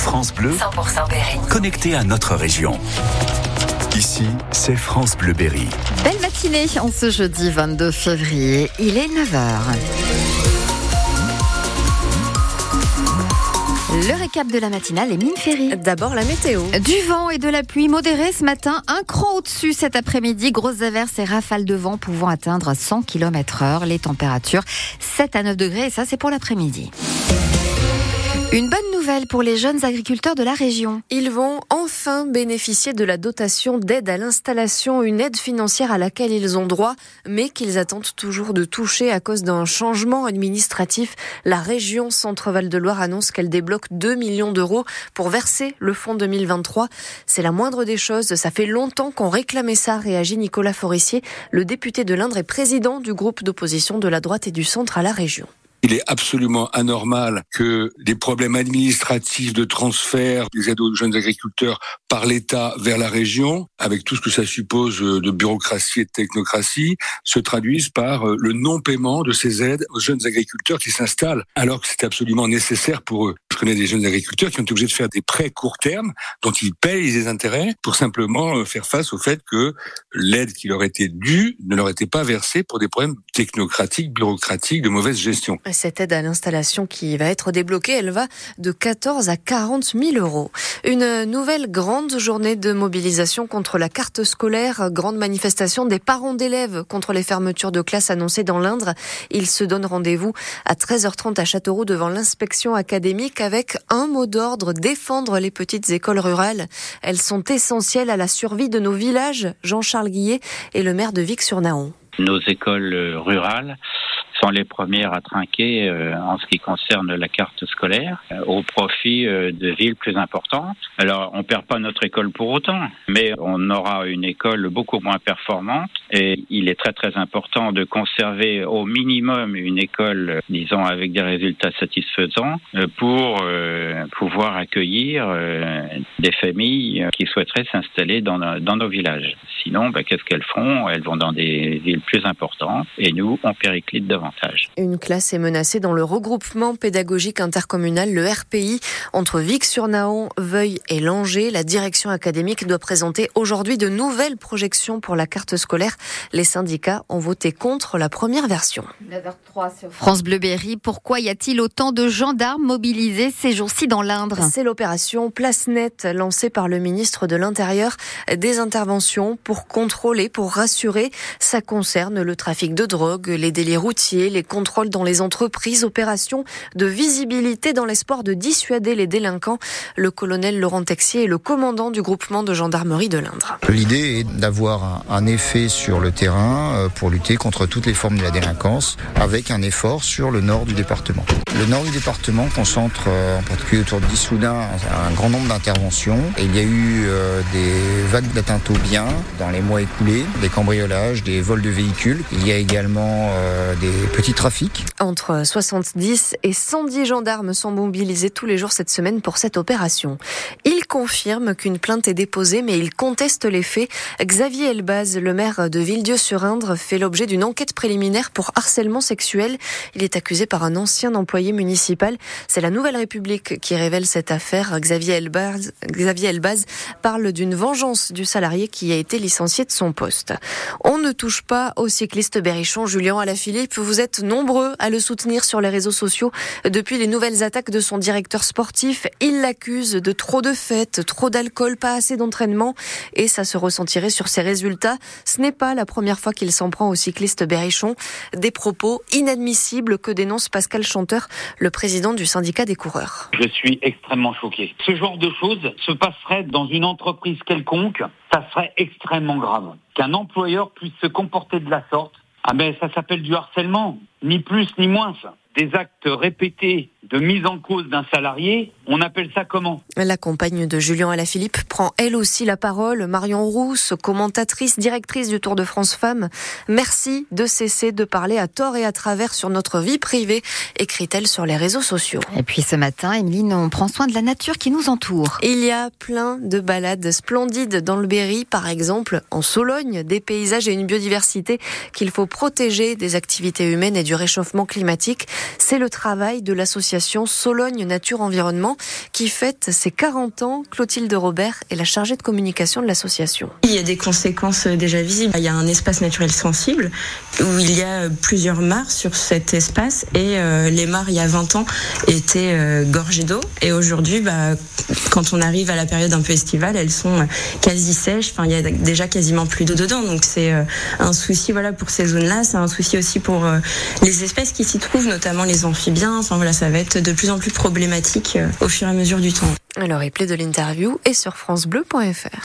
France Bleu, 100% Berry. connecté à notre région. Ici, c'est France Bleu Berry. Belle matinée en ce jeudi 22 février, il est 9h. Le récap de la matinale est mine ferry. D'abord la météo. Du vent et de la pluie modérée ce matin, un cran au-dessus cet après-midi, grosses averses et rafales de vent pouvant atteindre 100 km heure, les températures 7 à 9 degrés et ça c'est pour l'après-midi. Une bonne nouvelle pour les jeunes agriculteurs de la région. Ils vont enfin bénéficier de la dotation d'aide à l'installation, une aide financière à laquelle ils ont droit, mais qu'ils attendent toujours de toucher à cause d'un changement administratif. La région Centre-Val de Loire annonce qu'elle débloque 2 millions d'euros pour verser le fonds 2023. C'est la moindre des choses. Ça fait longtemps qu'on réclamait ça, réagit Nicolas Forissier, le député de l'Indre et président du groupe d'opposition de la droite et du centre à la région. Il est absolument anormal que des problèmes administratifs de transfert des aides aux jeunes agriculteurs par l'État vers la région, avec tout ce que ça suppose de bureaucratie et de technocratie, se traduisent par le non-paiement de ces aides aux jeunes agriculteurs qui s'installent, alors que c'est absolument nécessaire pour eux. Je connais des jeunes agriculteurs qui ont été obligés de faire des prêts court terme dont ils payent les intérêts pour simplement faire face au fait que l'aide qui leur était due ne leur était pas versée pour des problèmes technocratiques, bureaucratiques, de mauvaise gestion. Cette aide à l'installation qui va être débloquée, elle va de 14 à 40 000 euros. Une nouvelle grande journée de mobilisation contre la carte scolaire, grande manifestation des parents d'élèves contre les fermetures de classes annoncées dans l'Indre. Ils se donnent rendez-vous à 13h30 à Châteauroux devant l'inspection académique avec un mot d'ordre, défendre les petites écoles rurales. Elles sont essentielles à la survie de nos villages. Jean-Charles Guillet est le maire de Vic-sur-Nahon. Nos écoles rurales sont les premières à trinquer euh, en ce qui concerne la carte scolaire euh, au profit euh, de villes plus importantes. Alors, on perd pas notre école pour autant, mais on aura une école beaucoup moins performante et il est très très important de conserver au minimum une école, disons, avec des résultats satisfaisants pour pouvoir accueillir des familles qui souhaiteraient s'installer dans, dans, nos villages. Sinon, ben, qu'est-ce qu'elles font Elles vont dans des villes plus importantes et nous, on périclite devant. Une classe est menacée dans le regroupement pédagogique intercommunal, le RPI, entre Vic-sur-Nahon, Veuil et Langeais. La direction académique doit présenter aujourd'hui de nouvelles projections pour la carte scolaire. Les syndicats ont voté contre la première version. France Bleu Berry, pourquoi y a-t-il autant de gendarmes mobilisés ces jours-ci dans l'Indre? C'est l'opération Place Nette lancée par le ministre de l'Intérieur. Des interventions pour contrôler, pour rassurer. Ça concerne le trafic de drogue, les délits routiers, les contrôles dans les entreprises, opérations de visibilité dans l'espoir de dissuader les délinquants. Le colonel Laurent Texier est le commandant du groupement de gendarmerie de l'Indre. L'idée est d'avoir un effet sur le terrain euh, pour lutter contre toutes les formes de la délinquance avec un effort sur le nord du département. Le nord du département concentre euh, en particulier autour Dissoudun un grand nombre d'interventions il y a eu euh, des vagues d'atteintes aux biens dans les mois écoulés, des cambriolages, des vols de véhicules. Il y a également des petit trafic. Entre 70 et 110 gendarmes sont mobilisés tous les jours cette semaine pour cette opération. Il confirme qu'une plainte est déposée, mais il conteste les faits. Xavier Elbaz, le maire de Villedieu-sur-Indre, fait l'objet d'une enquête préliminaire pour harcèlement sexuel. Il est accusé par un ancien employé municipal. C'est la Nouvelle République qui révèle cette affaire. Xavier Elbaz, Xavier Elbaz parle d'une vengeance du salarié qui a été licencié de son poste. On ne touche pas au cycliste berrichon Julien Alaphilippe. Vous êtes nombreux à le soutenir sur les réseaux sociaux depuis les nouvelles attaques de son directeur sportif. Il l'accuse de trop de fêtes, trop d'alcool, pas assez d'entraînement et ça se ressentirait sur ses résultats. Ce n'est pas la première fois qu'il s'en prend au cycliste Berrichon. Des propos inadmissibles que dénonce Pascal Chanteur, le président du syndicat des coureurs. Je suis extrêmement choqué. Ce genre de choses se passerait dans une entreprise quelconque. Ça serait extrêmement grave. Qu'un employeur puisse se comporter de la sorte ah ben ça s'appelle du harcèlement, ni plus ni moins. Des actes répétés de mise en cause d'un salarié, on appelle ça comment? La compagne de Julien Alaphilippe prend elle aussi la parole. Marion Rousse, commentatrice, directrice du Tour de France Femmes. Merci de cesser de parler à tort et à travers sur notre vie privée, écrit-elle sur les réseaux sociaux. Et puis ce matin, Emeline, on prend soin de la nature qui nous entoure. Il y a plein de balades splendides dans le Berry, par exemple en Sologne, des paysages et une biodiversité qu'il faut protéger des activités humaines et du réchauffement climatique. C'est le travail de l'association Sologne Nature Environnement qui fête ses 40 ans. Clotilde Robert est la chargée de communication de l'association. Il y a des conséquences déjà visibles. Il y a un espace naturel sensible où il y a plusieurs mares sur cet espace et euh, les mares il y a 20 ans étaient euh, gorgées d'eau et aujourd'hui bah, quand on arrive à la période un peu estivale elles sont quasi sèches. Enfin il y a déjà quasiment plus d'eau dedans donc c'est euh, un souci voilà pour ces zones-là. C'est un souci aussi pour les espèces qui s'y trouvent notamment les amphibiens. Enfin voilà ça va de plus en plus problématique au fur et à mesure du temps. Le replay de l'interview est sur francebleu.fr.